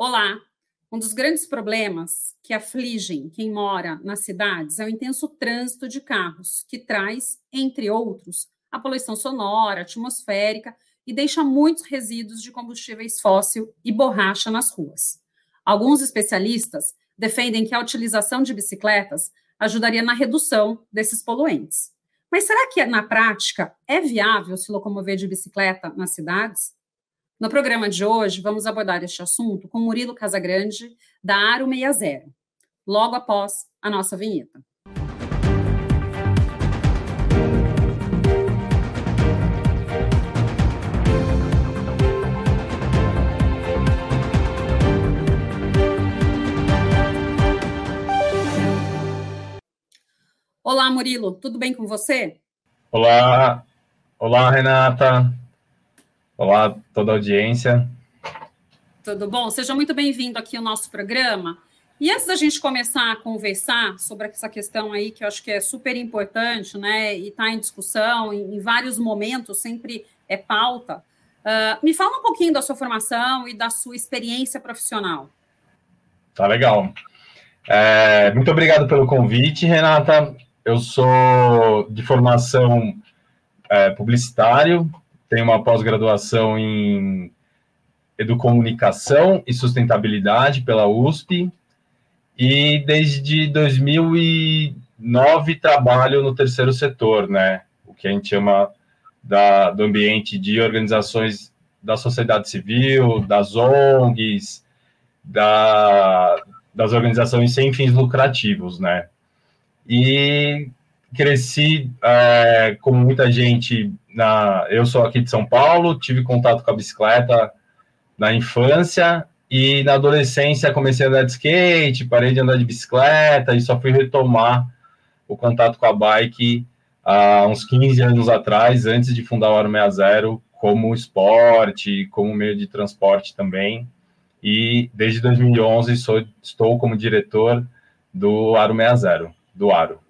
Olá! Um dos grandes problemas que afligem quem mora nas cidades é o intenso trânsito de carros, que traz, entre outros, a poluição sonora, atmosférica e deixa muitos resíduos de combustíveis fóssil e borracha nas ruas. Alguns especialistas defendem que a utilização de bicicletas ajudaria na redução desses poluentes. Mas será que, na prática, é viável se locomover de bicicleta nas cidades? No programa de hoje, vamos abordar este assunto com Murilo Casagrande, da Aro 60, logo após a nossa vinheta. Olá, Murilo, tudo bem com você? Olá, olá, Renata. Olá, toda a audiência. Tudo bom? Seja muito bem-vindo aqui ao nosso programa. E antes da gente começar a conversar sobre essa questão aí, que eu acho que é super importante, né, e está em discussão em, em, vários momentos, sempre é pauta, uh, me fala um pouquinho da sua formação e da sua experiência profissional. Tá legal. É, muito obrigado pelo convite, Renata. Eu sou de formação é, publicitário, tenho uma pós-graduação em Educomunicação e Sustentabilidade pela USP, e desde 2009 trabalho no terceiro setor, né? O que a gente chama da, do ambiente de organizações da sociedade civil, das ONGs, da, das organizações sem fins lucrativos, né? e cresci é, como muita gente na eu sou aqui de São Paulo tive contato com a bicicleta na infância e na adolescência comecei a andar de skate parei de andar de bicicleta e só fui retomar o contato com a bike há uns 15 anos atrás antes de fundar o Aro 60 como esporte como meio de transporte também e desde 2011 sou, estou como diretor do Aro 60 do Aro.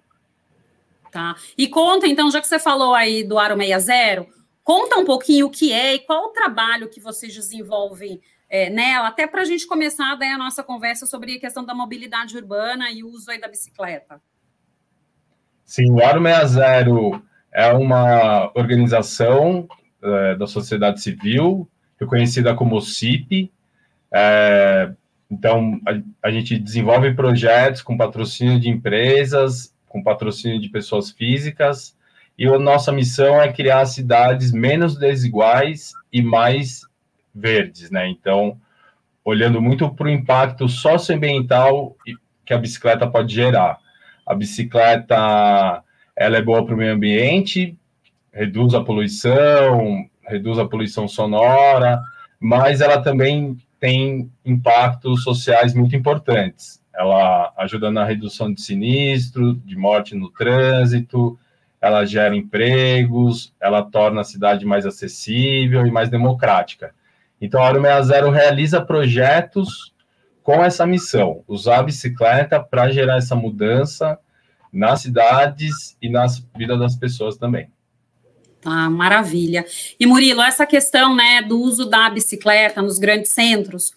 Tá. E conta, então, já que você falou aí do Aro 60, conta um pouquinho o que é e qual o trabalho que vocês desenvolvem é, nela, até para a gente começar daí a nossa conversa sobre a questão da mobilidade urbana e o uso aí da bicicleta. Sim, o Aro 60 é uma organização é, da sociedade civil, reconhecida como CIP, é, então, a, a gente desenvolve projetos com patrocínio de empresas, com patrocínio de pessoas físicas, e a nossa missão é criar cidades menos desiguais e mais verdes, né? Então, olhando muito para o impacto socioambiental que a bicicleta pode gerar. A bicicleta, ela é boa para o meio ambiente, reduz a poluição, reduz a poluição sonora, mas ela também tem impactos sociais muito importantes. Ela ajuda na redução de sinistro, de morte no trânsito, ela gera empregos, ela torna a cidade mais acessível e mais democrática. Então, a Aro 60 realiza projetos com essa missão, usar a bicicleta para gerar essa mudança nas cidades e na vida das pessoas também. Ah, maravilha. E Murilo, essa questão né, do uso da bicicleta nos grandes centros,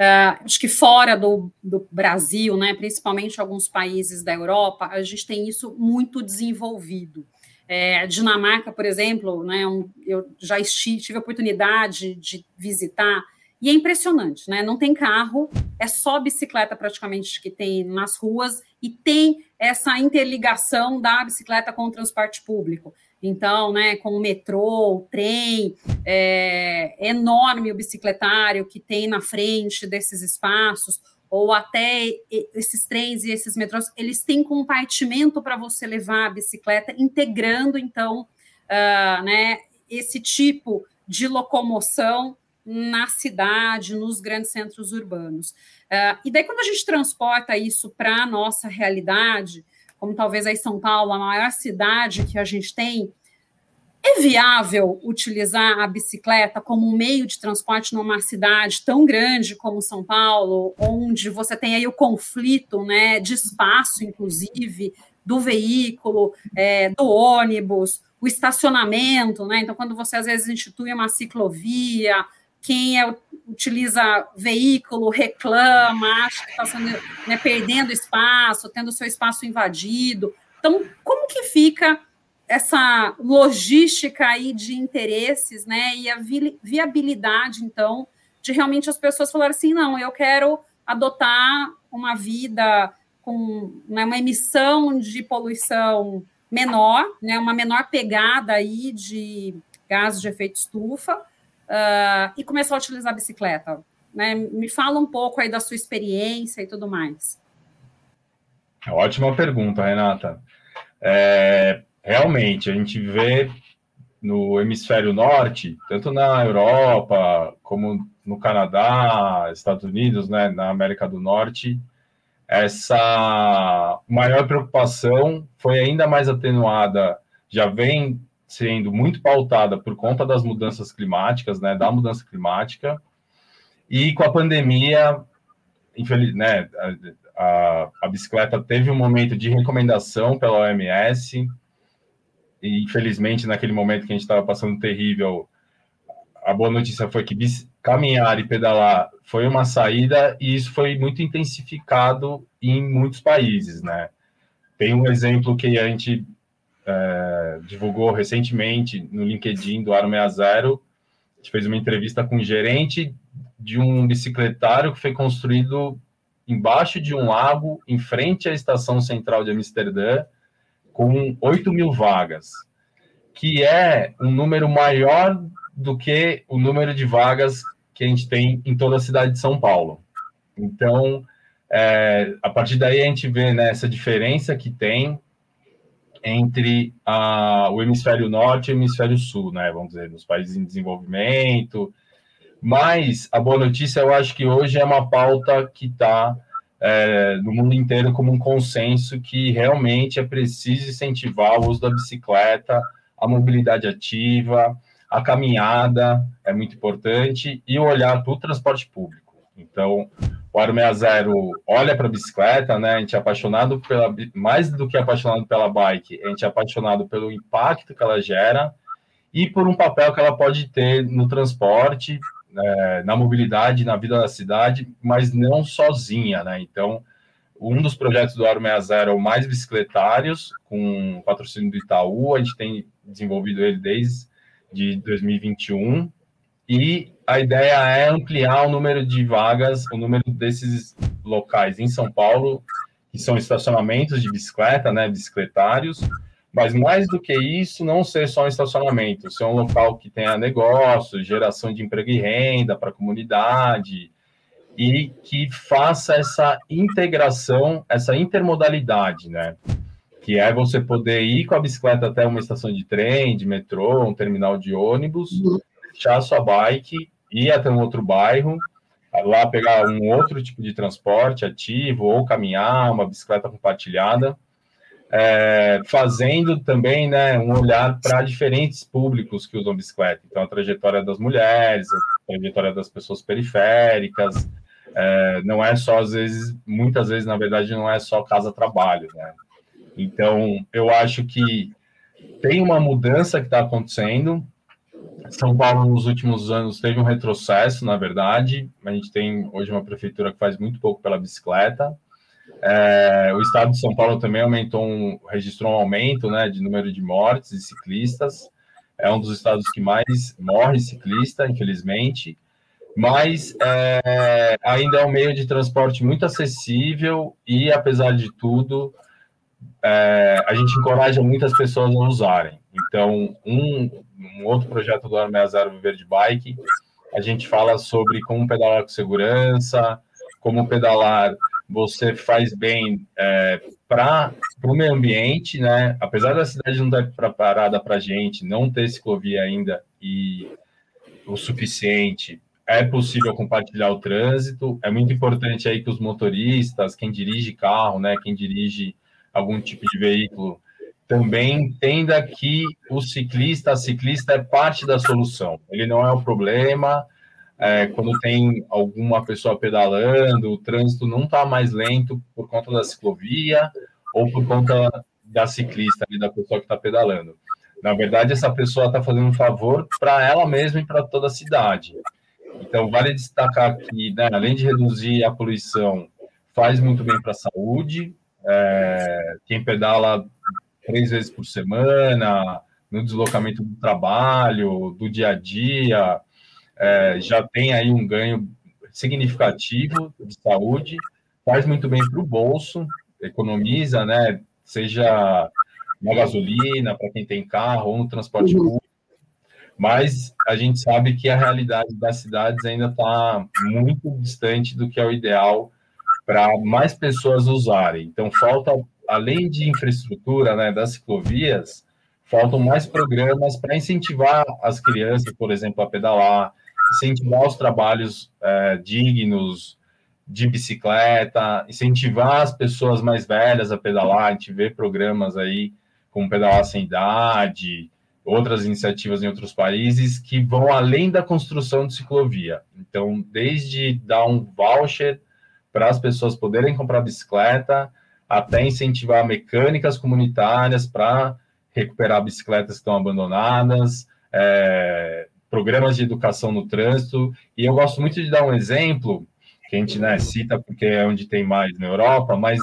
uh, acho que fora do, do Brasil, né, principalmente alguns países da Europa, a gente tem isso muito desenvolvido. É, Dinamarca, por exemplo, né, um, eu já tive a oportunidade de visitar, e é impressionante, né? Não tem carro, é só bicicleta praticamente que tem nas ruas, e tem essa interligação da bicicleta com o transporte público. Então, né, com o metrô, o trem, é, enorme o bicicletário que tem na frente desses espaços, ou até esses trens e esses metrôs, eles têm compartimento para você levar a bicicleta, integrando, então, uh, né, esse tipo de locomoção na cidade, nos grandes centros urbanos. Uh, e daí, quando a gente transporta isso para a nossa realidade, como talvez aí São Paulo, a maior cidade que a gente tem, é viável utilizar a bicicleta como um meio de transporte numa cidade tão grande como São Paulo, onde você tem aí o conflito né, de espaço, inclusive, do veículo, é, do ônibus, o estacionamento, né? Então, quando você às vezes institui uma ciclovia, quem é, utiliza veículo reclama, acha que está né, perdendo espaço, tendo seu espaço invadido. Então, como que fica essa logística aí de interesses, né, e a viabilidade, então, de realmente as pessoas falarem assim, não, eu quero adotar uma vida com né, uma emissão de poluição menor, né, uma menor pegada aí de gases de efeito estufa, uh, e começar a utilizar a bicicleta. Né? Me fala um pouco aí da sua experiência e tudo mais. Ótima pergunta, Renata. É, realmente, a gente vê no hemisfério norte, tanto na Europa como no Canadá, Estados Unidos, né, na América do Norte, essa maior preocupação foi ainda mais atenuada, já vem sendo muito pautada por conta das mudanças climáticas, né, da mudança climática, e com a pandemia, infeliz, né, a, a, a bicicleta teve um momento de recomendação pela OMS, e infelizmente naquele momento que a gente estava passando terrível, a boa notícia foi que caminhar e pedalar foi uma saída e isso foi muito intensificado em muitos países, né? Tem um exemplo que a gente é, divulgou recentemente no LinkedIn do Aro 60. A gente fez uma entrevista com um gerente de um bicicletário que foi construído embaixo de um lago, em frente à estação central de Amsterdã, com 8 mil vagas, que é um número maior do que o número de vagas que a gente tem em toda a cidade de São Paulo. Então, é, a partir daí a gente vê né, essa diferença que tem entre a, o hemisfério norte e o hemisfério sul, né? Vamos dizer, nos países em desenvolvimento. Mas a boa notícia, eu acho que hoje é uma pauta que está é, no mundo inteiro como um consenso que realmente é preciso incentivar o uso da bicicleta, a mobilidade ativa, a caminhada é muito importante e o olhar para o transporte público. Então, o Aro 60 olha para a bicicleta, né? A gente é apaixonado pela mais do que apaixonado pela bike, a gente é apaixonado pelo impacto que ela gera e por um papel que ela pode ter no transporte, é, na mobilidade, na vida da cidade, mas não sozinha, né? Então, um dos projetos do Aro 60 é o Mais Bicicletários, com patrocínio do Itaú, a gente tem desenvolvido ele desde de 2021 e a ideia é ampliar o número de vagas, o número desses locais em São Paulo, que são estacionamentos de bicicleta, né, bicicletários, mas mais do que isso, não ser só um estacionamento, ser um local que tenha negócio, geração de emprego e renda para a comunidade, e que faça essa integração, essa intermodalidade, né? que é você poder ir com a bicicleta até uma estação de trem, de metrô, um terminal de ônibus, deixar a sua bike, ir até um outro bairro, lá pegar um outro tipo de transporte ativo, ou caminhar, uma bicicleta compartilhada, é, fazendo também né, um olhar para diferentes públicos que usam bicicleta. Então, a trajetória das mulheres, a trajetória das pessoas periféricas, é, não é só, às vezes, muitas vezes, na verdade, não é só casa-trabalho, né? Então, eu acho que tem uma mudança que está acontecendo. São Paulo, nos últimos anos, teve um retrocesso, na verdade. A gente tem hoje uma prefeitura que faz muito pouco pela bicicleta. É, o estado de São Paulo também aumentou, um, registrou um aumento né, de número de mortes de ciclistas. É um dos estados que mais morre ciclista, infelizmente. Mas é, ainda é um meio de transporte muito acessível e, apesar de tudo, é, a gente encoraja muitas pessoas a usarem. Então, um, um outro projeto do Arme Zero Viver de Bike, a gente fala sobre como pedalar com segurança, como pedalar você faz bem é, para o meio ambiente, né? Apesar da cidade não estar preparada para a gente, não ter ciclovia ainda e o suficiente, é possível compartilhar o trânsito. É muito importante aí que os motoristas, quem dirige carro, né, quem dirige algum tipo de veículo, também entenda que o ciclista, a ciclista é parte da solução. Ele não é o problema. É, quando tem alguma pessoa pedalando, o trânsito não está mais lento por conta da ciclovia ou por conta da ciclista, ali, da pessoa que está pedalando. Na verdade, essa pessoa está fazendo um favor para ela mesma e para toda a cidade. Então, vale destacar que, né, além de reduzir a poluição, faz muito bem para a saúde. É, quem pedala três vezes por semana, no deslocamento do trabalho, do dia a dia, é, já tem aí um ganho significativo de saúde, faz muito bem para o bolso, economiza, né? Seja na gasolina, para quem tem carro, ou no transporte uhum. público. Mas a gente sabe que a realidade das cidades ainda está muito distante do que é o ideal para mais pessoas usarem. Então, falta, além de infraestrutura né, das ciclovias, faltam mais programas para incentivar as crianças, por exemplo, a pedalar, incentivar os trabalhos é, dignos de bicicleta, incentivar as pessoas mais velhas a pedalar. A gente vê programas aí como Pedalar Sem Idade, outras iniciativas em outros países que vão além da construção de ciclovia. Então, desde dar um voucher para as pessoas poderem comprar bicicleta, até incentivar mecânicas comunitárias para recuperar bicicletas que estão abandonadas, é, programas de educação no trânsito. E eu gosto muito de dar um exemplo, que a gente né, cita porque é onde tem mais na Europa, mas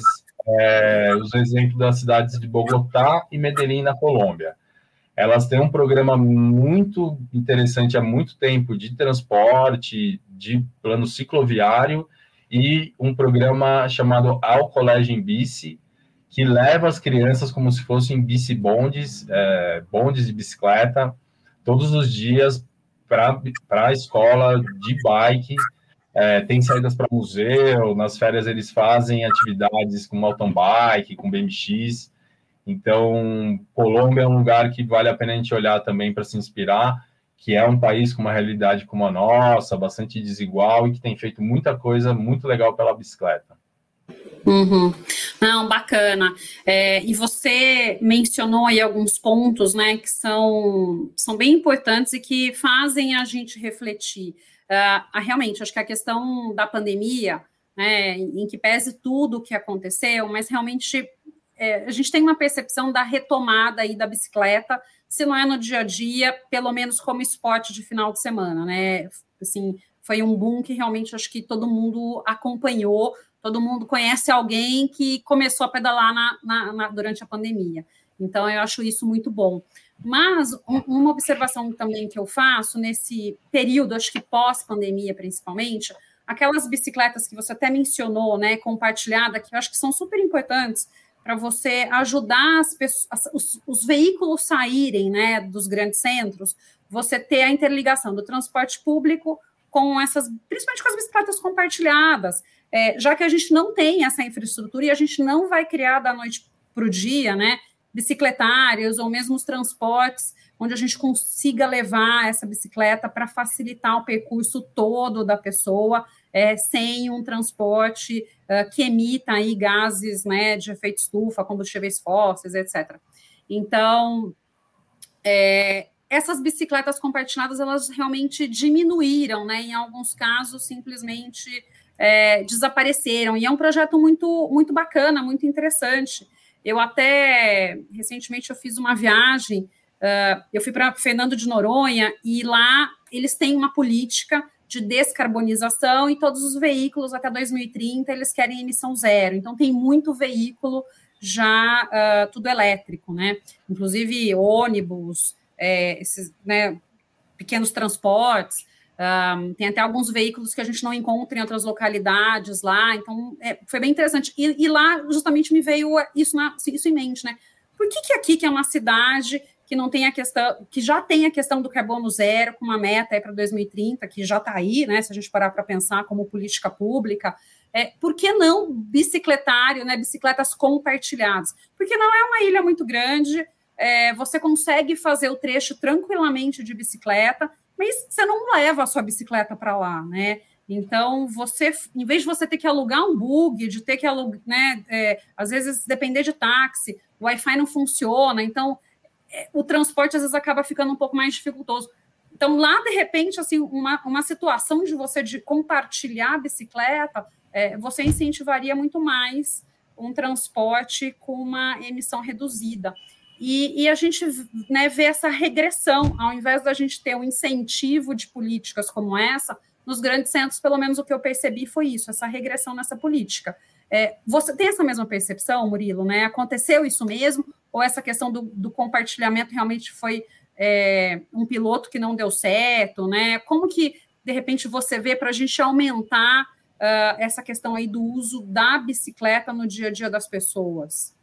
é, os exemplos das cidades de Bogotá e Medellín, na Colômbia. Elas têm um programa muito interessante há muito tempo de transporte, de plano cicloviário e um programa chamado Ao Colégio em Bici, que leva as crianças como se fossem bici bondes, é, bondes de bicicleta, todos os dias para a escola de bike. É, tem saídas para museu, nas férias eles fazem atividades com mountain bike, com BMX. Então, Colômbia é um lugar que vale a pena a gente olhar também para se inspirar, que é um país com uma realidade como a nossa, bastante desigual e que tem feito muita coisa muito legal pela bicicleta. Uhum. Não, bacana. É, e você mencionou aí alguns pontos, né, que são, são bem importantes e que fazem a gente refletir. Uh, realmente, acho que a questão da pandemia, né, em que pese tudo o que aconteceu, mas realmente é, a gente tem uma percepção da retomada aí da bicicleta, se não é no dia a dia, pelo menos como esporte de final de semana, né? Assim, foi um boom que realmente acho que todo mundo acompanhou, todo mundo conhece alguém que começou a pedalar na, na, na, durante a pandemia. Então, eu acho isso muito bom. Mas um, uma observação também que eu faço nesse período, acho que pós-pandemia principalmente, aquelas bicicletas que você até mencionou, né, compartilhada, que eu acho que são super importantes para você ajudar as pessoas, os, os, veículos saírem, né, dos grandes centros, você ter a interligação do transporte público com essas, principalmente com as bicicletas compartilhadas, é, já que a gente não tem essa infraestrutura e a gente não vai criar da noite para o dia, né, bicicletários ou mesmo os transportes, onde a gente consiga levar essa bicicleta para facilitar o percurso todo da pessoa, é, sem um transporte uh, que emita aí gases né, de efeito estufa, combustíveis fósseis, etc. Então, é, essas bicicletas compartilhadas, elas realmente diminuíram, né? Em alguns casos, simplesmente é, desapareceram. E é um projeto muito, muito bacana, muito interessante. Eu até recentemente eu fiz uma viagem, uh, eu fui para Fernando de Noronha e lá eles têm uma política de descarbonização e todos os veículos até 2030 eles querem emissão zero. Então tem muito veículo já uh, tudo elétrico, né? Inclusive ônibus, é, esses né, pequenos transportes. Um, tem até alguns veículos que a gente não encontra em outras localidades lá, então é, foi bem interessante. E, e, lá justamente me veio isso, na, isso em mente, né? Por que, que aqui, que é uma cidade que não tem a questão, que já tem a questão do carbono zero, com uma meta para 2030, que já está aí, né? Se a gente parar para pensar como política pública, é, por que não bicicletário, né? Bicicletas compartilhadas? Porque não é uma ilha muito grande, é, você consegue fazer o trecho tranquilamente de bicicleta, mas você não leva a sua bicicleta para lá, né? Então, você, em vez de você ter que alugar um bug, de ter que alugar, né? É, às vezes depender de táxi, o Wi-Fi não funciona, então o transporte às vezes acaba ficando um pouco mais dificultoso. Então, lá, de repente, assim, uma, uma situação de você de compartilhar a bicicleta, é, você incentivaria muito mais um transporte com uma emissão reduzida. E, e, a gente né, vê essa regressão, ao invés da gente ter um incentivo de políticas como essa, nos grandes centros, pelo menos o que eu percebi foi isso, essa regressão nessa política. É, você tem essa mesma percepção, Murilo, né? Aconteceu isso mesmo? Ou essa questão do, do compartilhamento realmente foi é, um piloto que não deu certo, né? Como que, de repente, você vê para a gente aumentar uh, essa questão aí do uso da bicicleta no dia a dia das pessoas?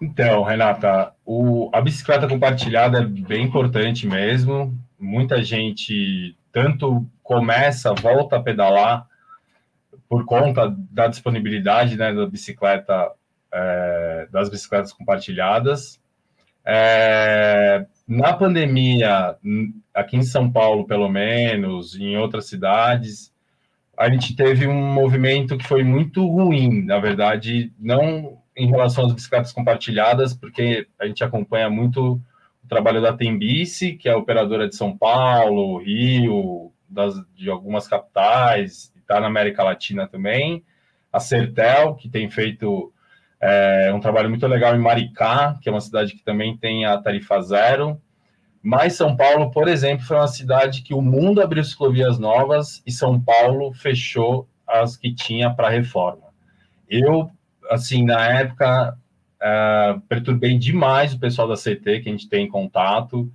Então, Renata, o, a bicicleta compartilhada é bem importante mesmo. Muita gente tanto começa, volta a pedalar por conta da disponibilidade né, da bicicleta, é, das bicicletas compartilhadas. É, na pandemia, aqui em São Paulo, pelo menos, em outras cidades, a gente teve um movimento que foi muito ruim, na verdade, não em relação às bicicletas compartilhadas, porque a gente acompanha muito o trabalho da Tembice, que é operadora de São Paulo, Rio, das, de algumas capitais, está na América Latina também, a Sertel, que tem feito é, um trabalho muito legal em Maricá, que é uma cidade que também tem a tarifa zero, mas São Paulo, por exemplo, foi uma cidade que o mundo abriu ciclovias novas e São Paulo fechou as que tinha para reforma. Eu, assim, na época, uh, perturbei demais o pessoal da CT, que a gente tem em contato.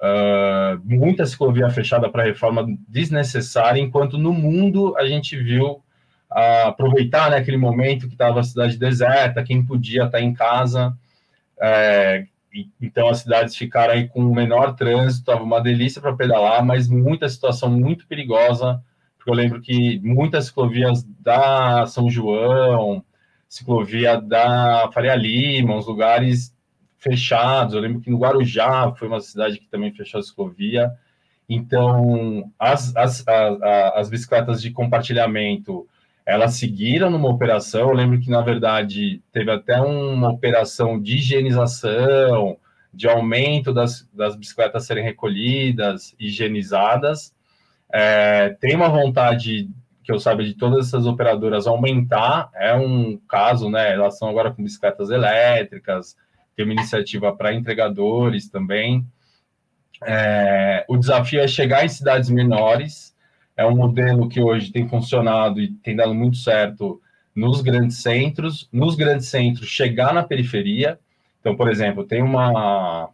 Uh, muita ciclovia fechada para reforma desnecessária, enquanto no mundo a gente viu uh, aproveitar né, aquele momento que estava a cidade deserta, quem podia estar tá em casa. Uh, então as cidades ficaram aí com menor trânsito, estava uma delícia para pedalar, mas muita situação muito perigosa, porque eu lembro que muitas ciclovias da São João, ciclovia da Faria Lima, uns lugares fechados, eu lembro que no Guarujá foi uma cidade que também fechou a ciclovia, então as, as, as, as bicicletas de compartilhamento, elas seguiram numa operação. Eu lembro que, na verdade, teve até uma operação de higienização, de aumento das, das bicicletas serem recolhidas, higienizadas. É, tem uma vontade, que eu saiba, de todas essas operadoras aumentar. É um caso, né? Elas estão agora com bicicletas elétricas, tem uma iniciativa para entregadores também. É, o desafio é chegar em cidades menores é um modelo que hoje tem funcionado e tem dado muito certo nos grandes centros. Nos grandes centros, chegar na periferia. Então, por exemplo, tem uma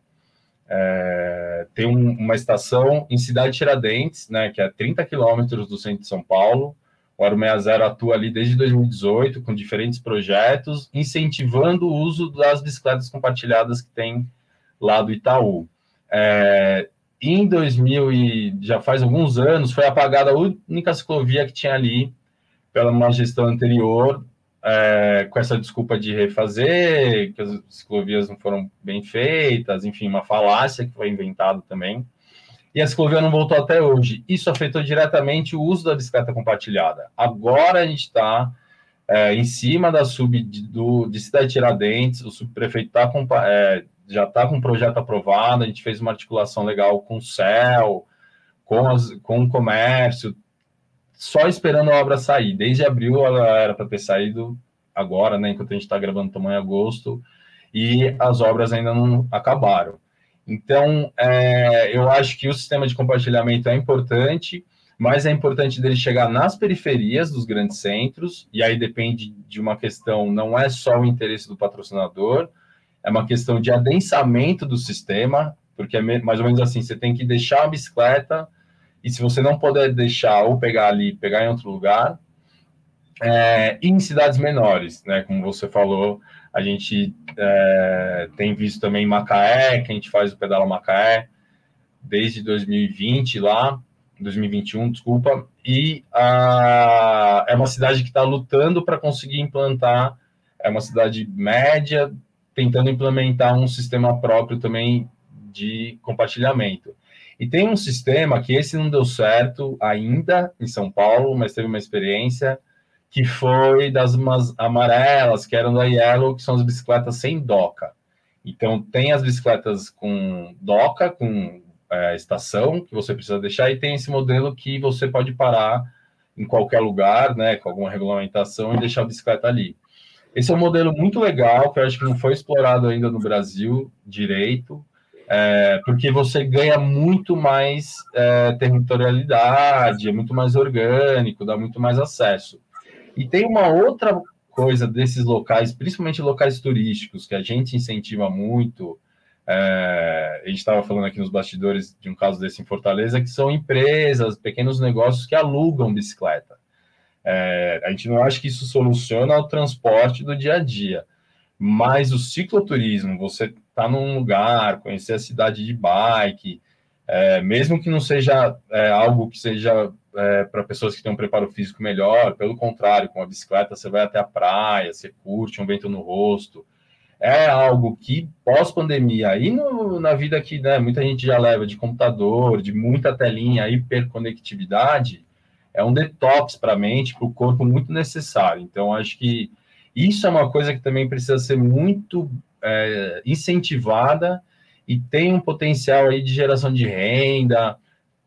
é, tem um, uma estação em Cidade Tiradentes, né, que é 30 quilômetros do centro de São Paulo. O Aro 60 atua ali desde 2018 com diferentes projetos, incentivando o uso das bicicletas compartilhadas que tem lá do Itaú. É, em 2000 e já faz alguns anos foi apagada a única ciclovia que tinha ali pela uma gestão anterior, é, com essa desculpa de refazer, que as ciclovias não foram bem feitas, enfim, uma falácia que foi inventada também. E a ciclovia não voltou até hoje. Isso afetou diretamente o uso da bicicleta compartilhada. Agora a gente está é, em cima da sub de, do, de Cidade Tiradentes, o subprefeito está é, já está com o projeto aprovado, a gente fez uma articulação legal com o CEL, com, as, com o comércio, só esperando a obra sair. Desde abril ela era para ter saído agora, né, enquanto a gente está gravando tamanho agosto, e as obras ainda não acabaram. Então, é, eu acho que o sistema de compartilhamento é importante, mas é importante dele chegar nas periferias dos grandes centros, e aí depende de uma questão, não é só o interesse do patrocinador, é uma questão de adensamento do sistema, porque é mais ou menos assim, você tem que deixar a bicicleta, e se você não puder deixar ou pegar ali, pegar em outro lugar, é, em cidades menores, né, como você falou, a gente é, tem visto também Macaé, que a gente faz o Pedala Macaé desde 2020 lá, 2021, desculpa, e a, é uma cidade que está lutando para conseguir implantar, é uma cidade média, tentando implementar um sistema próprio também de compartilhamento. E tem um sistema que esse não deu certo ainda em São Paulo, mas teve uma experiência que foi das amarelas, que eram da Yellow, que são as bicicletas sem doca. Então, tem as bicicletas com doca, com é, estação, que você precisa deixar, e tem esse modelo que você pode parar em qualquer lugar, né, com alguma regulamentação, e deixar a bicicleta ali. Esse é um modelo muito legal, que eu acho que não foi explorado ainda no Brasil direito. é, porque você ganha muito mais é, territorialidade, é muito mais orgânico, dá muito mais acesso. E tem uma outra coisa desses locais, principalmente locais turísticos, que a gente incentiva muito. É, a gente estava falando aqui nos bastidores de um caso desse em Fortaleza, que são empresas, pequenos negócios que alugam bicicleta. É, a gente não acha que isso soluciona o transporte do dia a dia, mas o cicloturismo, você tá num lugar, conhecer a cidade de bike, é, mesmo que não seja é, algo que seja é, para pessoas que têm um preparo físico melhor, pelo contrário, com a bicicleta você vai até a praia, você curte um vento no rosto. É algo que, pós-pandemia, aí no, na vida que né, muita gente já leva de computador, de muita telinha, hiperconectividade, é um detox para a mente, para o corpo muito necessário. Então, acho que isso é uma coisa que também precisa ser muito é, incentivada e tem um potencial aí de geração de renda,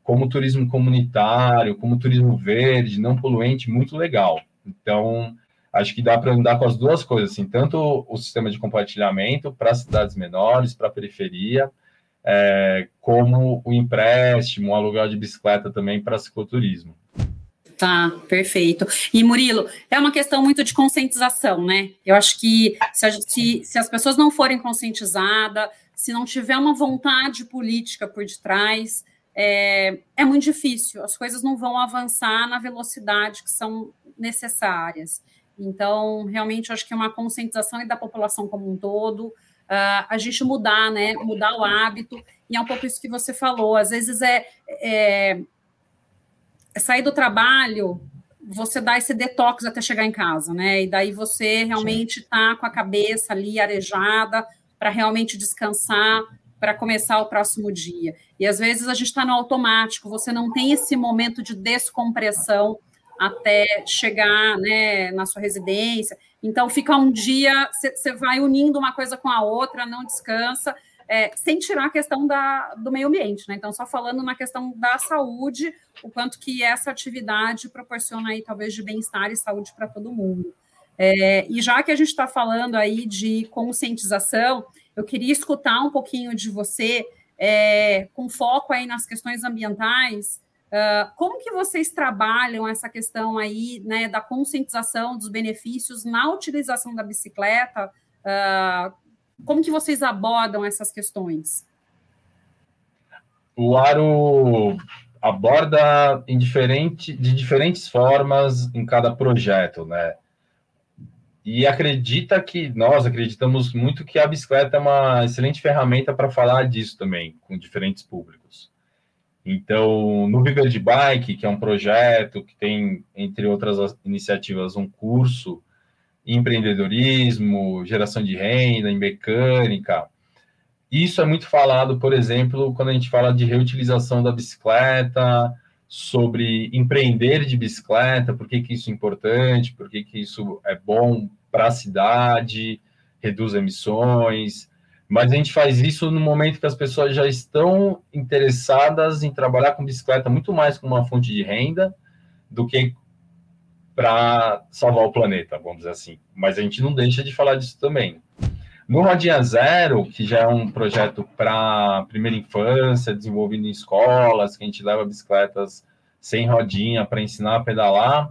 como turismo comunitário, como turismo verde, não poluente, muito legal. Então, acho que dá para andar com as duas coisas, assim, tanto o sistema de compartilhamento para cidades menores, para a periferia, é, como o empréstimo, o aluguel de bicicleta também para cicloturismo. Tá, perfeito. E Murilo, é uma questão muito de conscientização, né? Eu acho que se, a, se, se as pessoas não forem conscientizadas, se não tiver uma vontade política por detrás, é, é muito difícil. As coisas não vão avançar na velocidade que são necessárias. Então, realmente, acho que é uma conscientização da população como um todo, uh, a gente mudar, né? Mudar o hábito. E é um pouco isso que você falou. Às vezes é, é é sair do trabalho, você dá esse detox até chegar em casa, né? E daí você realmente está com a cabeça ali arejada para realmente descansar, para começar o próximo dia. E às vezes a gente está no automático, você não tem esse momento de descompressão até chegar né, na sua residência. Então, fica um dia, você vai unindo uma coisa com a outra, não descansa, é, sem tirar a questão da, do meio ambiente, né? Então, só falando na questão da saúde, o quanto que essa atividade proporciona aí, talvez, de bem-estar e saúde para todo mundo. É, e já que a gente está falando aí de conscientização, eu queria escutar um pouquinho de você, é, com foco aí nas questões ambientais, uh, como que vocês trabalham essa questão aí, né, da conscientização dos benefícios na utilização da bicicleta, uh, como que vocês abordam essas questões? O Aro aborda em diferente, de diferentes formas em cada projeto, né? E acredita que nós acreditamos muito que a bicicleta é uma excelente ferramenta para falar disso também com diferentes públicos. Então, no Viver de Bike, que é um projeto que tem, entre outras iniciativas, um curso empreendedorismo, geração de renda, em mecânica. Isso é muito falado, por exemplo, quando a gente fala de reutilização da bicicleta, sobre empreender de bicicleta, por que, que isso é importante, por que, que isso é bom para a cidade, reduz emissões. Mas a gente faz isso no momento que as pessoas já estão interessadas em trabalhar com bicicleta muito mais como uma fonte de renda do que para salvar o planeta, vamos dizer assim. Mas a gente não deixa de falar disso também. No Rodinha Zero, que já é um projeto para primeira infância, desenvolvido em escolas, que a gente leva bicicletas sem rodinha para ensinar a pedalar.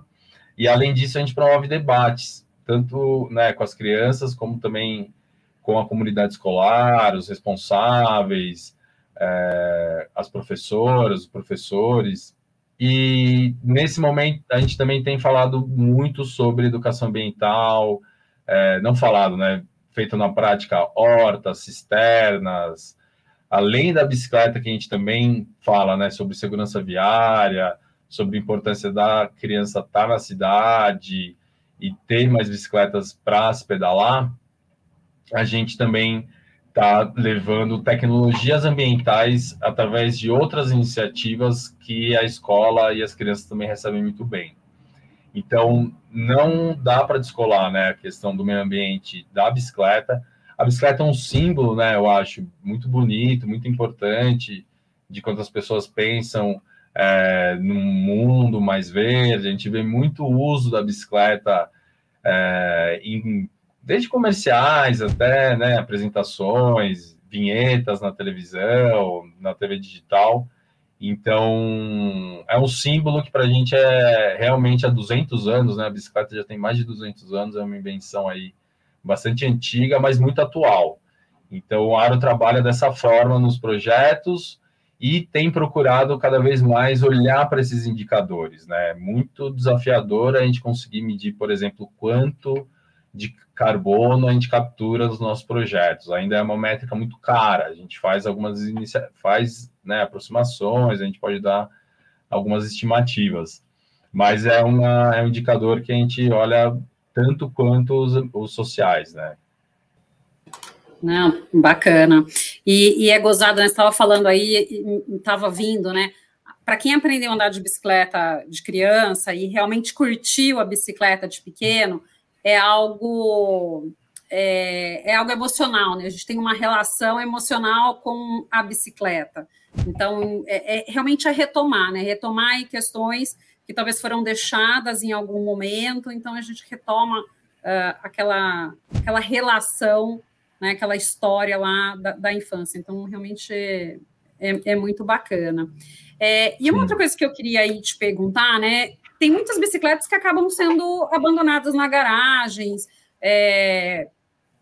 E além disso, a gente promove debates, tanto né, com as crianças, como também com a comunidade escolar, os responsáveis, é, as professoras, os professores, e nesse momento a gente também tem falado muito sobre educação ambiental, é, não falado, né? Feito na prática hortas, cisternas, além da bicicleta que a gente também fala, né? Sobre segurança viária, sobre a importância da criança estar na cidade e ter mais bicicletas para se pedalar, a gente também está levando tecnologias ambientais através de outras iniciativas que a escola e as crianças também recebem muito bem. Então, não dá para descolar né, a questão do meio ambiente da bicicleta. A bicicleta é um símbolo, né, eu acho, muito bonito, muito importante, de quando as pessoas pensam é, num mundo mais verde. A gente vê muito uso da bicicleta é, em desde comerciais até né, apresentações, vinhetas na televisão, na TV digital. Então, é um símbolo que para a gente é realmente há 200 anos, né? A bicicleta já tem mais de 200 anos, é uma invenção aí bastante antiga, mas muito atual. Então, o Aro trabalha dessa forma nos projetos e tem procurado cada vez mais olhar para esses indicadores, né? Muito desafiador a gente conseguir medir, por exemplo, quanto de carbono a gente captura nos nossos projetos. Ainda é uma métrica muito cara. A gente faz algumas inicia faz né, aproximações, a gente pode dar algumas estimativas, mas é, uma, é um indicador que a gente olha tanto quanto os, os sociais, né? Não, bacana. E, e é gozado, né? Você estava falando aí, estava vindo, né? Para quem aprendeu a andar de bicicleta de criança e realmente curtiu a bicicleta de pequeno, é algo é, é, algo emocional, né? A gente tem uma relação emocional com a bicicleta. Então, é, é realmente é retomar, né? Retomar questões que talvez foram deixadas em algum momento, então a gente retoma uh, aquela, aquela relação, né? aquela história lá da, da infância. Então, realmente é, é, é muito bacana. É, e uma outra coisa que eu queria aí te perguntar, né? tem muitas bicicletas que acabam sendo abandonadas na garagens, é,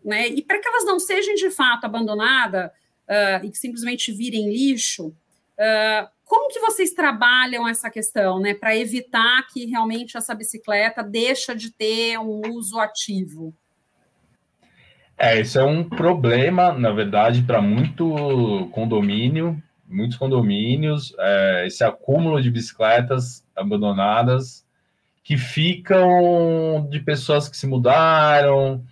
né? E para que elas não sejam de fato abandonadas uh, e que simplesmente virem lixo, uh, como que vocês trabalham essa questão, né? Para evitar que realmente essa bicicleta deixa de ter um uso ativo? É, isso é um problema, na verdade, para muito condomínio, muitos condomínios, é, esse acúmulo de bicicletas abandonadas que ficam de pessoas que se mudaram,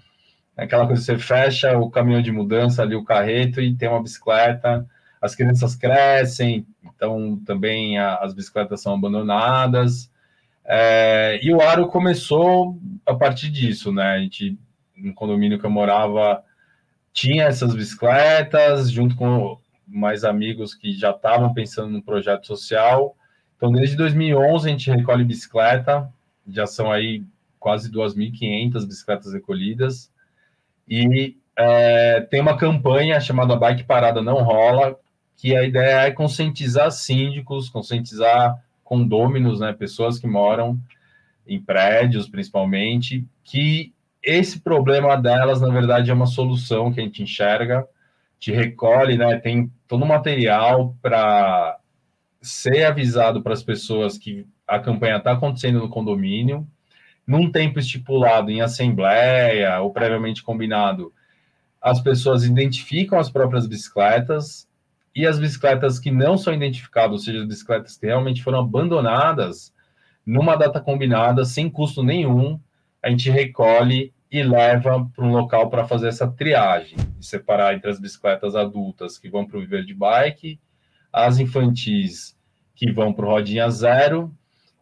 aquela coisa você fecha o caminhão de mudança ali, o carreto, e tem uma bicicleta, as crianças crescem, então também a, as bicicletas são abandonadas. É, e o Aro começou a partir disso, né? A gente, no condomínio que eu morava, tinha essas bicicletas, junto com mais amigos que já estavam pensando no projeto social. Então, desde 2011, a gente recolhe bicicleta, já são aí quase 2.500 bicicletas recolhidas. E é, tem uma campanha chamada Bike Parada Não Rola, que a ideia é conscientizar síndicos, conscientizar condôminos, né, pessoas que moram em prédios, principalmente, que esse problema delas, na verdade, é uma solução que a gente enxerga te recolhe, né? Tem todo o material para ser avisado para as pessoas que a campanha está acontecendo no condomínio, num tempo estipulado em assembleia ou previamente combinado. As pessoas identificam as próprias bicicletas e as bicicletas que não são identificadas, ou seja, as bicicletas que realmente foram abandonadas, numa data combinada, sem custo nenhum, a gente recolhe e leva para um local para fazer essa triagem, e separar entre as bicicletas adultas que vão para o viver de bike, as infantis que vão para o rodinha zero,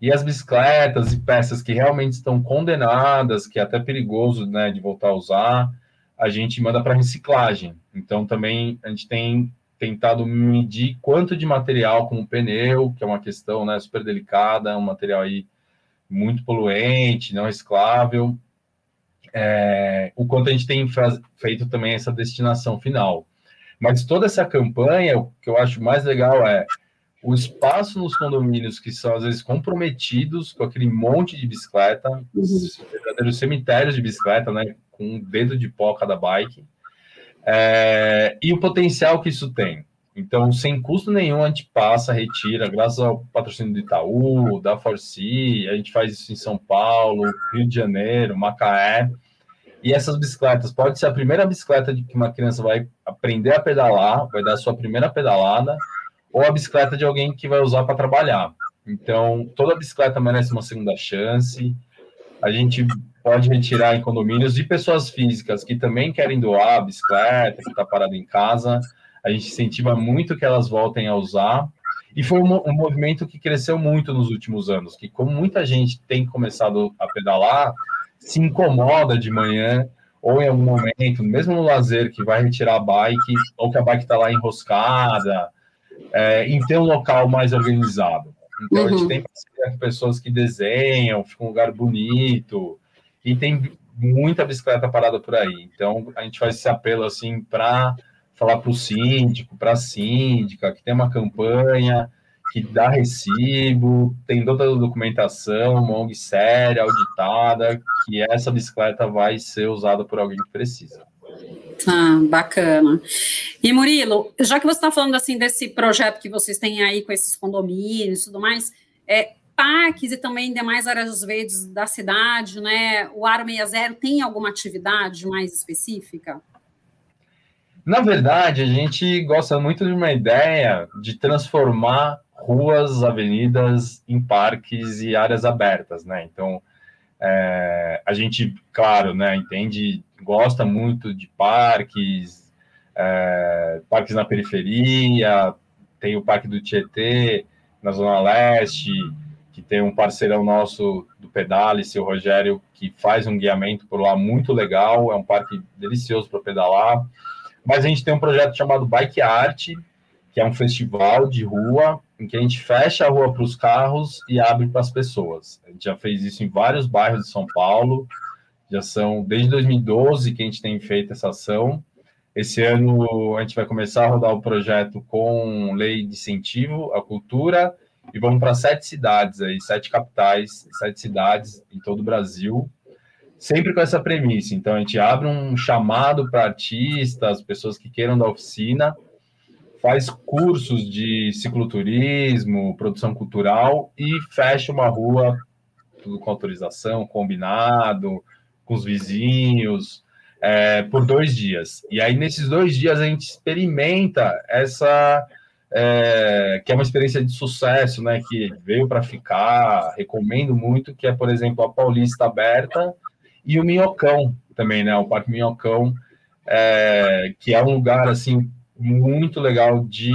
e as bicicletas e peças que realmente estão condenadas, que é até perigoso né, de voltar a usar, a gente manda para reciclagem. Então também a gente tem tentado medir quanto de material, como pneu, que é uma questão né, super delicada, um material aí muito poluente, não reciclável, é, o quanto a gente tem feito também essa destinação final. Mas toda essa campanha, o que eu acho mais legal é o espaço nos condomínios que são às vezes comprometidos com aquele monte de bicicleta, uhum. verdadeiros cemitérios de bicicleta, né, com um dedo de pó cada bike, é, e o potencial que isso tem. Então, sem custo nenhum, a gente passa, retira, graças ao patrocínio do Itaú, da Forci, a gente faz isso em São Paulo, Rio de Janeiro, Macaé. E essas bicicletas, pode ser a primeira bicicleta que uma criança vai aprender a pedalar, vai dar a sua primeira pedalada, ou a bicicleta de alguém que vai usar para trabalhar. Então, toda bicicleta merece uma segunda chance. A gente pode retirar em condomínios de pessoas físicas que também querem doar a bicicleta, que está parada em casa a gente incentiva muito que elas voltem a usar. E foi um, um, movimento que cresceu muito nos últimos anos, que como muita gente tem começado a pedalar, se incomoda de manhã ou em algum momento, mesmo no lazer, que vai retirar a bike, ou que a bike está lá enroscada, é, em ter um local mais organizado. Então, uhum. a gente uhum. tem pessoas que desenham, fica um lugar bonito, e tem muita bicicleta parada por aí. Então, a gente faz esse apelo, assim, para falar para o síndico, para a síndica, que tem uma campanha, que dá recibo, tem toda a documentação, uma ONG séria, auditada, que essa bicicleta vai ser usada por alguém que precisa. Ah, bacana. E Murilo, já que você está falando assim desse projeto que vocês têm aí com esses condomínios e tudo mais, é, parques e também demais áreas verdes da cidade, né? O Aro 60 tem alguma atividade mais específica? Na verdade, a gente gosta muito de uma ideia de transformar ruas, avenidas em parques e áreas abertas, né? Então, é, a gente, claro, né, entende, gosta muito de parques, é, parques na periferia, tem o Parque do Tietê, na Zona Leste, que tem um parceirão nosso do Pedale, seu Rogério, que faz um guiamento por lá muito legal, é um parque delicioso para pedalar. Mas a gente tem um projeto chamado Bike Art, que é um festival de rua em que a gente fecha a rua para os carros e abre para as pessoas. A gente já fez isso em vários bairros de São Paulo, já são desde 2012 que a gente tem feito essa ação. Esse ano a gente vai começar a rodar o projeto com lei de incentivo à cultura e vamos para sete cidades aí, sete capitais, sete cidades em todo o Brasil, sempre com essa premissa. Então a gente abre um chamado para artistas, pessoas que queiram da oficina faz cursos de cicloturismo, produção cultural e fecha uma rua tudo com autorização, combinado, com os vizinhos, é, por dois dias. E aí, nesses dois dias, a gente experimenta essa. É, que é uma experiência de sucesso, né? Que veio para ficar, recomendo muito, que é, por exemplo, a Paulista Aberta e o Minhocão também, né? O Parque Minhocão, é, que é um lugar assim muito legal de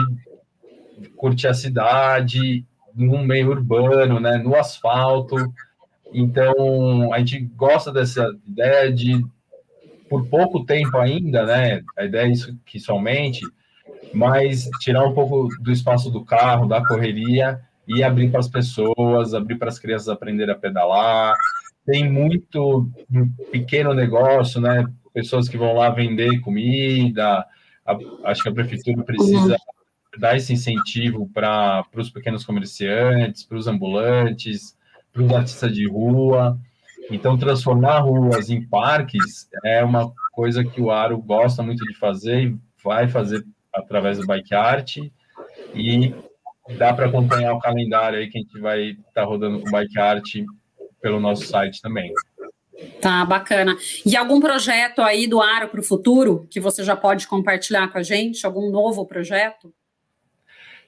curtir a cidade no meio urbano, né, no asfalto. Então, a gente gosta dessa ideia de, por pouco tempo ainda, né, a ideia é isso que somente, mas tirar um pouco do espaço do carro, da correria e abrir para as pessoas, abrir para as crianças aprenderem a pedalar. Tem muito pequeno negócio, né, pessoas que vão lá vender comida, a, acho que a prefeitura precisa dar esse incentivo para os pequenos comerciantes, para os ambulantes, para os artistas de rua. Então, transformar ruas em parques é uma coisa que o Aro gosta muito de fazer e vai fazer através do Bike Art. E dá para acompanhar o calendário aí que a gente vai estar tá rodando com Bike Art pelo nosso site também. Tá, bacana. E algum projeto aí do Aro para o futuro que você já pode compartilhar com a gente? Algum novo projeto?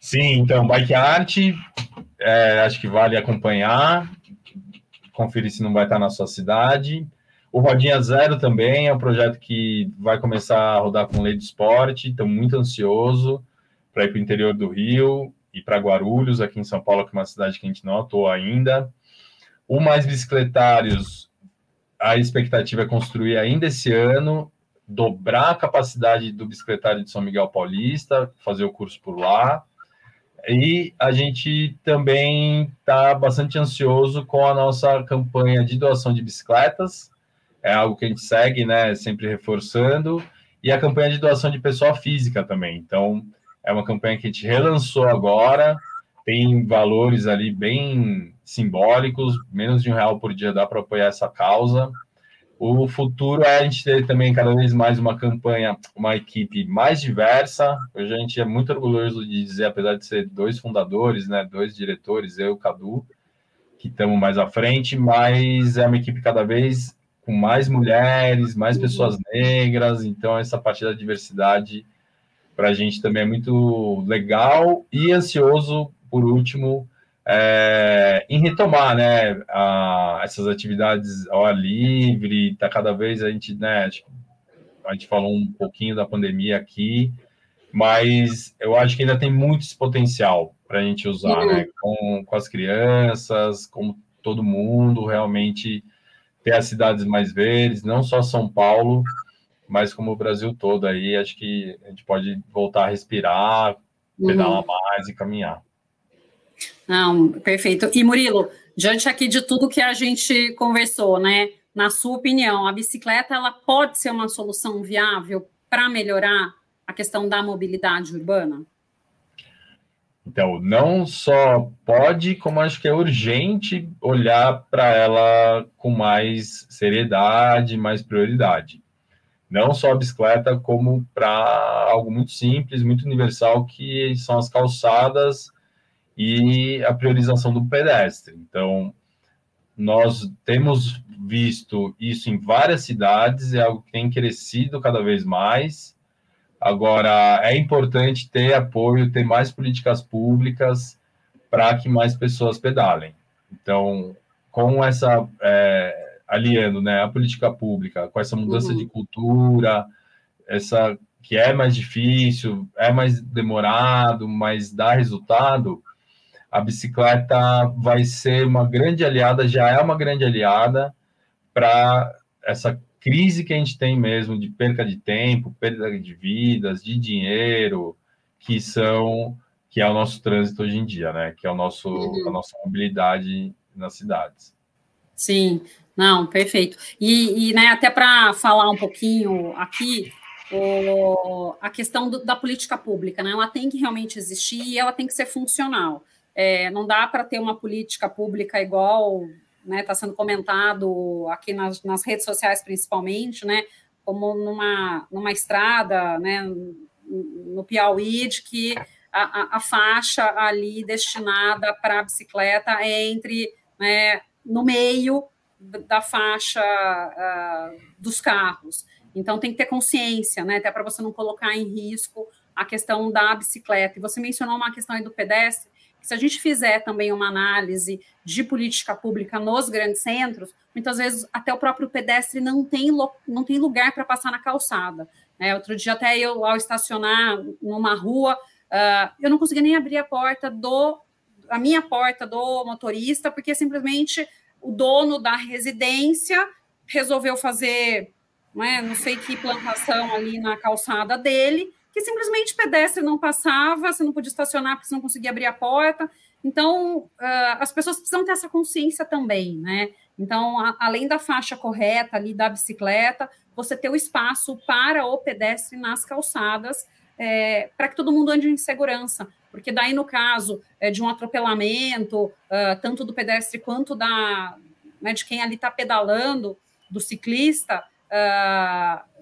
Sim, então, Bike Art, é, acho que vale acompanhar, conferir se não vai estar na sua cidade. O Rodinha Zero também é um projeto que vai começar a rodar com lei de esporte, estou muito ansioso para ir para o interior do Rio e para Guarulhos, aqui em São Paulo, que é uma cidade que a gente não atuou ainda. O Mais Bicicletários a expectativa é construir ainda esse ano, dobrar a capacidade do bicicletário de São Miguel Paulista, fazer o curso por lá. E a gente também está bastante ansioso com a nossa campanha de doação de bicicletas. É algo que a gente segue, né? Sempre reforçando. E a campanha de doação de pessoa física também. Então, é uma campanha que a gente relançou agora. Tem valores ali bem simbólicos, menos de um real por dia dá para apoiar essa causa. O futuro é a gente ter também cada vez mais uma campanha, uma equipe mais diversa. Hoje a gente é muito orgulhoso de dizer, apesar de ser dois fundadores, né, dois diretores, eu e o Cadu, que estamos mais à frente, mas é uma equipe cada vez com mais mulheres, mais pessoas negras. Então, essa parte da diversidade para a gente também é muito legal e ansioso, por último, é, em retomar né, a, essas atividades ao ar livre, está cada vez a gente, né, a gente falou um pouquinho da pandemia aqui, mas eu acho que ainda tem muito esse potencial para a gente usar, uhum. né, com, com as crianças, com todo mundo, realmente ter as cidades mais verdes, não só São Paulo, mas como o Brasil todo aí, acho que a gente pode voltar a respirar, pedalar uhum. mais e caminhar. Não, perfeito. E Murilo, diante aqui de tudo que a gente conversou, né? Na sua opinião, a bicicleta ela pode ser uma solução viável para melhorar a questão da mobilidade urbana? Então, não só pode, como acho que é urgente olhar para ela com mais seriedade, mais prioridade. Não só a bicicleta, como para algo muito simples, muito universal, que são as calçadas e a priorização do pedestre. Então, nós temos visto isso em várias cidades, é algo que tem crescido cada vez mais Agora, é importante ter apoio, ter mais políticas públicas para que mais pessoas pedalem. Então, com essa, é, aliando né, a política pública, com essa mudança uhum. de cultura, essa que é mais difícil, é mais demorado, mas dá resultado, a bicicleta vai ser uma grande aliada, já é uma grande aliada para essa crise que a gente tem mesmo de perca de tempo, perda de vidas, de dinheiro, que são que é o nosso trânsito hoje em dia, né? Que é o nosso uhum. a nossa mobilidade nas cidades. Sim, não, perfeito. E, e né, até para falar um pouquinho aqui, o, a questão do, da política pública, né? Ela tem que realmente existir e ela tem que ser funcional. É, não dá para ter uma política pública igual está né, tá sendo comentado aqui nas, nas, redes sociais principalmente, né, como numa, numa estrada, né, no Piauí, de que a, a, a faixa ali destinada para a bicicleta é entre, né, no meio da faixa uh, dos carros. Então tem que ter consciência, né, até para você não colocar em risco a questão da bicicleta. E você mencionou uma questão aí do pedestre, se a gente fizer também uma análise de política pública nos grandes centros, muitas vezes até o próprio pedestre não tem, não tem lugar para passar na calçada. É, outro dia, até eu, ao estacionar numa rua, uh, eu não conseguia nem abrir a porta do a minha porta do motorista, porque simplesmente o dono da residência resolveu fazer, não, é, não sei que plantação ali na calçada dele, que simplesmente pedestre não passava, você não podia estacionar porque você não conseguia abrir a porta. Então, uh, as pessoas precisam ter essa consciência também, né? Então, a, além da faixa correta ali da bicicleta, você ter o espaço para o pedestre nas calçadas, é, para que todo mundo ande em segurança. Porque daí, no caso é, de um atropelamento, uh, tanto do pedestre quanto da, né, de quem ali está pedalando, do ciclista, uh,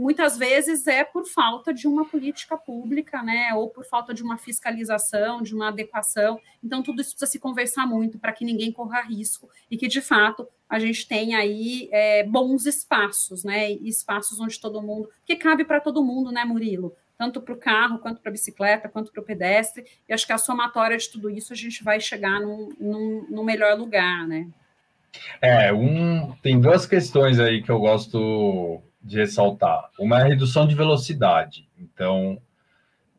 muitas vezes é por falta de uma política pública, né, ou por falta de uma fiscalização, de uma adequação. Então, tudo isso precisa se conversar muito para que ninguém corra risco e que, de fato, a gente tenha aí é, bons espaços, né, espaços onde todo mundo, que cabe para todo mundo, né, Murilo? Tanto para o carro, quanto para a bicicleta, quanto para o pedestre. E acho que a somatória de tudo isso a gente vai chegar num, num, num melhor lugar, né? É, um, tem duas questões aí que eu gosto de ressaltar. Uma é a redução de velocidade. Então,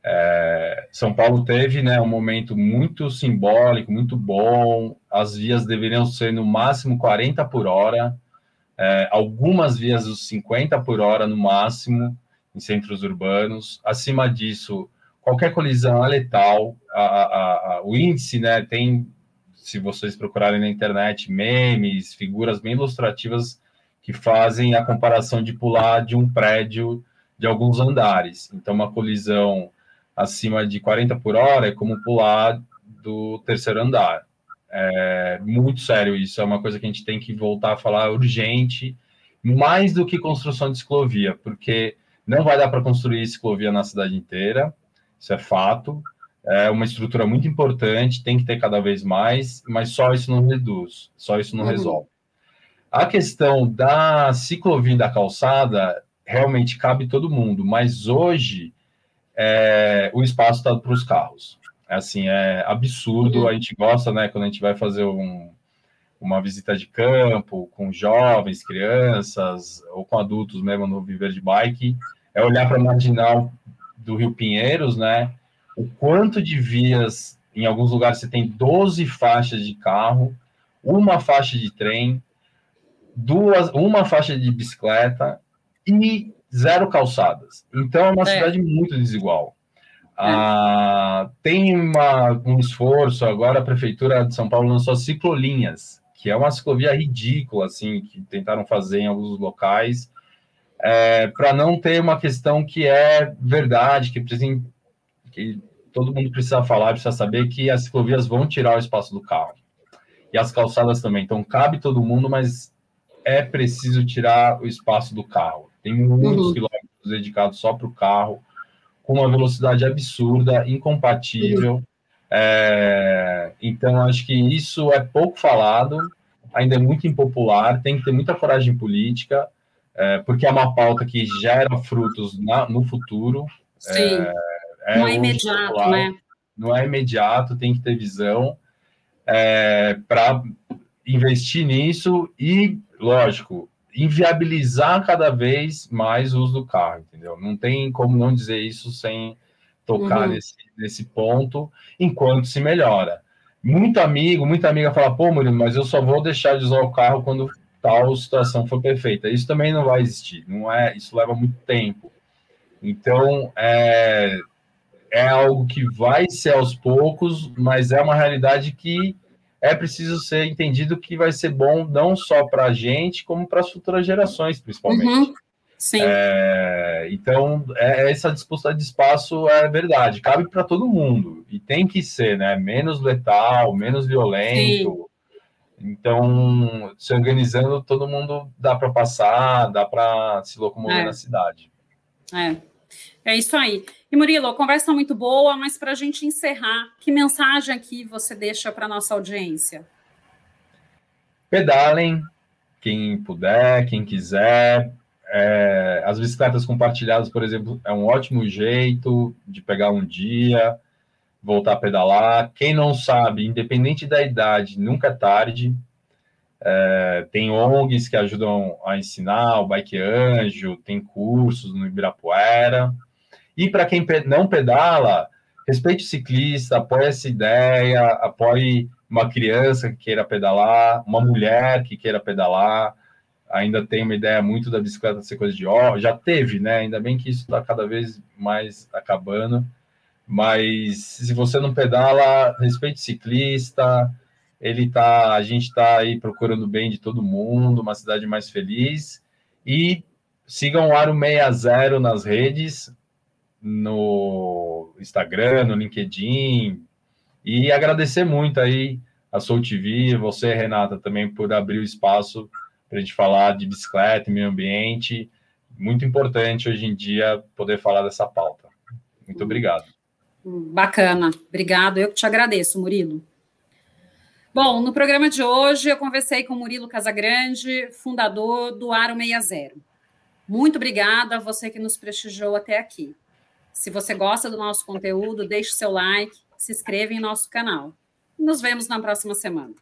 é, São Paulo teve né, um momento muito simbólico, muito bom. As vias deveriam ser no máximo 40 por hora, é, algumas vias os 50 por hora no máximo em centros urbanos. Acima disso, qualquer colisão é letal. A, a, a, o índice né, tem, se vocês procurarem na internet, memes, figuras bem ilustrativas que fazem a comparação de pular de um prédio de alguns andares. Então, uma colisão acima de 40 por hora é como pular do terceiro andar. É muito sério isso, é uma coisa que a gente tem que voltar a falar urgente, mais do que construção de ciclovia, porque não vai dar para construir ciclovia na cidade inteira, isso é fato. É uma estrutura muito importante, tem que ter cada vez mais, mas só isso não reduz, só isso não uhum. resolve. A questão da ciclovia da calçada realmente cabe todo mundo, mas hoje é, o espaço está para os carros. É assim, é absurdo. A gente gosta, né, quando a gente vai fazer um, uma visita de campo com jovens, crianças ou com adultos mesmo no viver de bike, é olhar para a marginal do Rio Pinheiros, né? O quanto de vias, em alguns lugares você tem 12 faixas de carro, uma faixa de trem, duas, uma faixa de bicicleta e zero calçadas. Então é uma é. cidade muito desigual. É. Ah, tem uma, um esforço agora a prefeitura de São Paulo lançou ciclolinhas, que é uma ciclovia ridícula assim que tentaram fazer em alguns locais. é, para não ter uma questão que é verdade, que, precisa, que todo mundo precisa falar, precisa saber que as ciclovias vão tirar o espaço do carro. E as calçadas também. Então, cabe todo mundo, mas é preciso tirar o espaço do carro. Tem muitos uhum. quilômetros dedicados só para o carro, com uma velocidade absurda, incompatível. Uhum. É, então, acho que isso é pouco falado, ainda é muito impopular, tem que ter muita coragem política, é, porque é uma pauta que gera frutos na, no futuro. Sim. É, é não é imediato, popular, né? Não é imediato, tem que ter visão é, para investir nisso e, lógico, inviabilizar cada vez mais o uso do carro, entendeu? Não tem como não dizer isso sem tocar uhum. nesse, nesse ponto, enquanto se melhora. Muito amigo, muita amiga fala, pô, Murilo, mas eu só vou deixar de usar o carro quando tal situação for perfeita. Isso também não vai existir, não é? Isso leva muito tempo. Então, é, é algo que vai ser aos poucos, mas é uma realidade que é preciso ser entendido que vai ser bom não só para a gente, como para as futuras gerações, principalmente. Uhum. Sim. É, então, é, essa disputa de espaço é verdade, cabe para todo mundo, e tem que ser, né? Menos letal, menos violento. Sim. Então, se organizando, todo mundo dá para passar, dá para se locomover é. na cidade. É. É isso aí. E Murilo, conversa está muito boa, mas para a gente encerrar, que mensagem aqui você deixa para nossa audiência? Pedalem, quem puder, quem quiser. É, as bicicletas compartilhadas, por exemplo, é um ótimo jeito de pegar um dia, voltar a pedalar. Quem não sabe, independente da idade, nunca é tarde. É, tem ONGs que ajudam a ensinar, o Bike Anjo, tem cursos no Ibirapuera. E para quem não pedala, respeite o ciclista, apoie essa ideia, apoie uma criança que queira pedalar, uma mulher que queira pedalar. Ainda tem uma ideia muito da bicicleta ser coisa de ó, já teve, né? Ainda bem que isso está cada vez mais acabando. Mas se você não pedala, respeite o ciclista. Ele tá, a gente está aí procurando o bem de todo mundo, uma cidade mais feliz. E sigam o Aro 60 nas redes, no Instagram, no LinkedIn, e agradecer muito aí a Soul TV, você, Renata, também por abrir o espaço para a gente falar de bicicleta meio ambiente. Muito importante hoje em dia poder falar dessa pauta. Muito obrigado. Bacana, obrigado. Eu que te agradeço, Murilo. Bom, no programa de hoje eu conversei com Murilo Casagrande, fundador do Aro 60. Muito obrigada a você que nos prestigiou até aqui. Se você gosta do nosso conteúdo, deixe seu like, se inscreva em nosso canal. Nos vemos na próxima semana.